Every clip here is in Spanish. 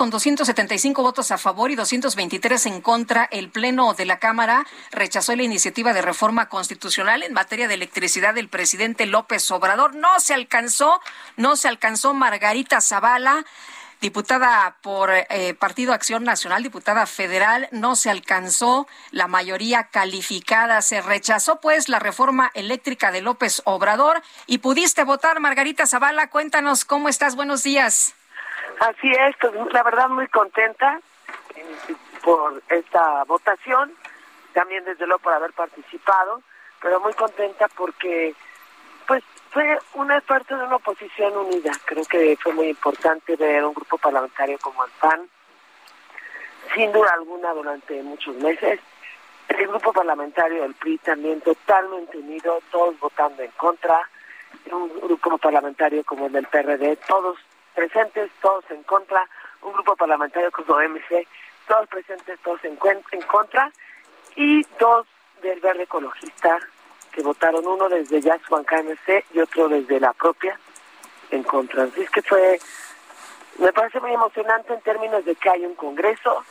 Con 275 votos a favor y 223 en contra, el Pleno de la Cámara rechazó la iniciativa de reforma constitucional en materia de electricidad del presidente López Obrador. No se alcanzó, no se alcanzó Margarita Zavala diputada por eh, Partido Acción Nacional, diputada federal, no se alcanzó la mayoría calificada. Se rechazó pues la reforma eléctrica de López Obrador y pudiste votar, Margarita Zavala. Cuéntanos cómo estás. Buenos días. Así es, pues, la verdad muy contenta eh, por esta votación, también desde luego por haber participado, pero muy contenta porque pues fue una parte de una oposición unida. Creo que fue muy importante ver un grupo parlamentario como el PAN, sin duda alguna durante muchos meses. El grupo parlamentario del PRI también totalmente unido, todos votando en contra. Un grupo parlamentario como el del PRD, todos presentes, todos en contra. Un grupo parlamentario como MC, todos presentes, todos en, en contra. Y dos del Verde Ecologista, que votaron uno desde ya su banca MC y otro desde la propia en contra. Así es que fue, me parece muy emocionante en términos de que hay un Congreso,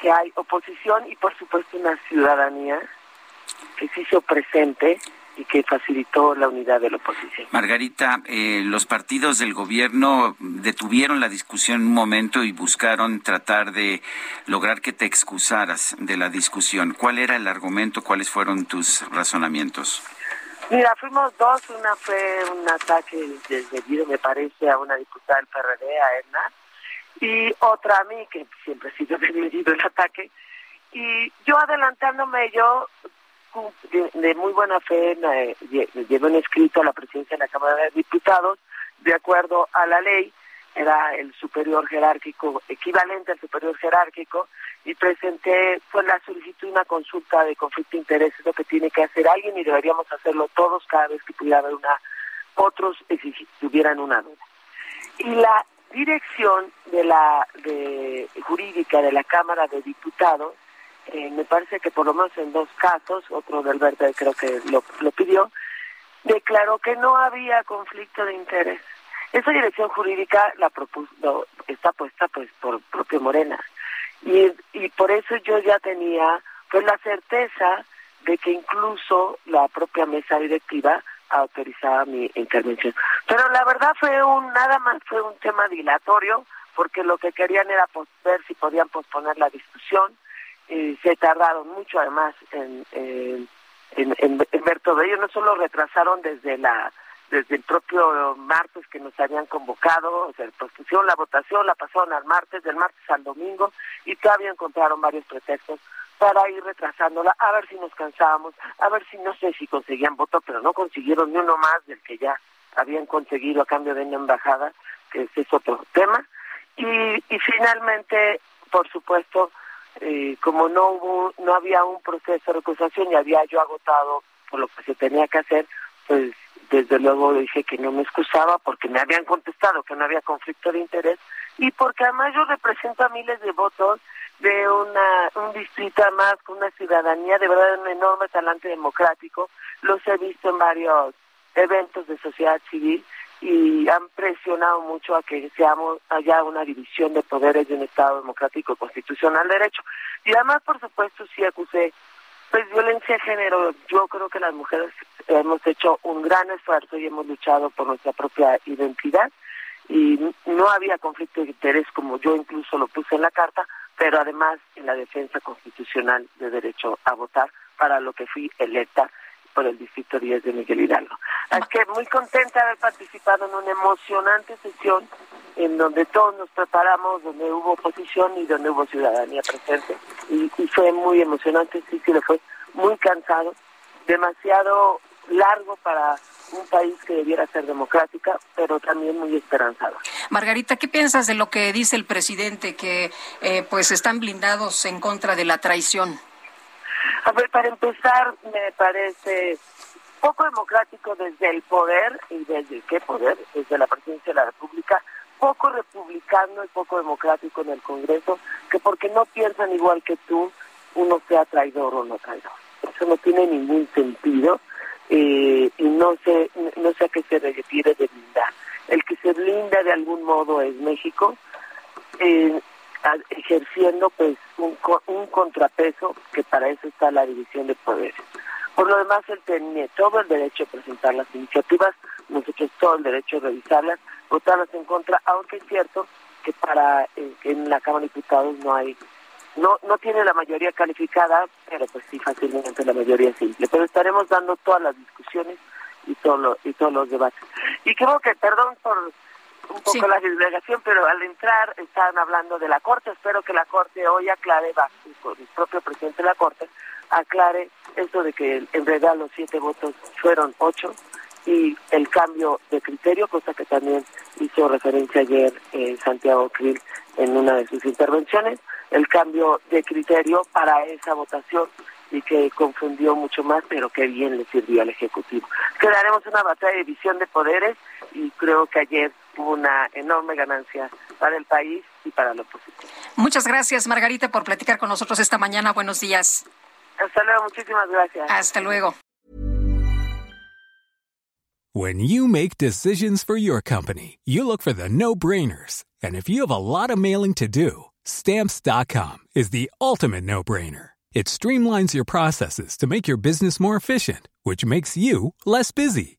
que hay oposición y por supuesto una ciudadanía que se hizo presente y que facilitó la unidad de la oposición. Margarita, eh, los partidos del gobierno detuvieron la discusión un momento y buscaron tratar de lograr que te excusaras de la discusión. ¿Cuál era el argumento? ¿Cuáles fueron tus razonamientos? Mira, fuimos dos. Una fue un ataque desdebido, me parece, a una diputada del PRD, a Edna, y otra a mí, que siempre ha sido desmedido el ataque. Y yo adelantándome, yo de, muy buena fe me, llevé un escrito a la presidencia de la Cámara de Diputados, de acuerdo a la ley, era el superior jerárquico, equivalente al superior jerárquico, y presenté pues la solicitud una consulta de conflicto de intereses, lo que tiene que hacer alguien y deberíamos hacerlo todos cada vez que pudiera haber una, otros si tuvieran una duda. Y la dirección de la de jurídica de la Cámara de Diputados eh, me parece que por lo menos en dos casos, otro del Verde creo que lo, lo pidió, declaró que no había conflicto de interés. Esa dirección jurídica la propuso, está puesta pues por propio Morena. Y, y por eso yo ya tenía pues la certeza de que incluso la propia mesa directiva autorizaba mi intervención. Pero la verdad fue un, nada más fue un tema dilatorio, porque lo que querían era ver si podían posponer la discusión, eh, se tardaron mucho además en, en, en, ver todo ello, no solo retrasaron desde la desde el propio martes que nos habían convocado, o sea, pusieron la votación, la pasaron al martes, del martes al domingo, y todavía encontraron varios pretextos para ir retrasándola, a ver si nos cansábamos, a ver si no sé si conseguían voto, pero no consiguieron ni uno más del que ya habían conseguido a cambio de una embajada, que ese es otro tema. Y finalmente, por supuesto, eh, como no hubo, no había un proceso de recusación y había yo agotado por lo que se tenía que hacer, pues desde luego dije que no me excusaba porque me habían contestado que no había conflicto de interés y porque además yo represento a miles de votos de una un distrito más con una ciudadanía de verdad un enorme talante democrático. Los he visto en varios eventos de sociedad civil y han presionado mucho a que seamos haya una división de poderes de un Estado democrático constitucional de derecho. Y además, por supuesto, sí acusé pues violencia de género. Yo creo que las mujeres hemos hecho un gran esfuerzo y hemos luchado por nuestra propia identidad y no había conflicto de interés como yo incluso lo puse en la carta, pero además en la defensa constitucional de derecho a votar para lo que fui electa por el Distrito 10 de Miguel Hidalgo. Así que muy contenta de haber participado en una emocionante sesión en donde todos nos preparamos, donde hubo oposición y donde hubo ciudadanía presente. Y, fue muy emocionante, sí, sí, le fue muy cansado, demasiado largo para un país que debiera ser democrática, pero también muy esperanzada. Margarita, ¿qué piensas de lo que dice el presidente, que eh, pues están blindados en contra de la traición? A ver, para empezar, me parece poco democrático desde el poder, y desde qué poder, desde la presidencia de la República, poco republicano y poco democrático en el Congreso, que porque no piensan igual que tú, uno sea traidor o no traidor. Eso no tiene ningún sentido eh, y no sé, no sé a qué se refiere de blindar. El que se blinda de algún modo es México, eh, ejerciendo pues un, un contrapeso que para eso está la división de poderes. Por lo demás, él tiene todo el derecho a presentar las iniciativas, nosotros todo el derecho a revisarlas, votarlas en contra, aunque es cierto que para eh, en la Cámara de Diputados no hay no no tiene la mayoría calificada, pero pues sí fácilmente la mayoría simple. Pero estaremos dando todas las discusiones y todo y todos los debates. Y creo que, perdón por un poco la divulgación, pero al entrar estaban hablando de la Corte. Espero que la Corte hoy aclare, va, el propio presidente de la Corte, aclare eso de que en realidad los siete votos fueron ocho y el cambio de criterio, cosa que también hizo referencia ayer eh, Santiago Krill en una de sus intervenciones, el cambio de criterio para esa votación y que confundió mucho más, pero que bien le sirvió al Ejecutivo. Quedaremos una batalla de visión de poderes y creo que ayer una enorme ganancia para el país y para la oposición. Muchas gracias, Margarita, por platicar con nosotros esta mañana. Buenos días. Hasta luego, muchísimas gracias. Hasta luego. When you make decisions for your company, you look for the no-brainers. And if you have a lot of mailing to do, stamps.com is the ultimate no-brainer. It streamlines your processes to make your business more efficient, which makes you less busy.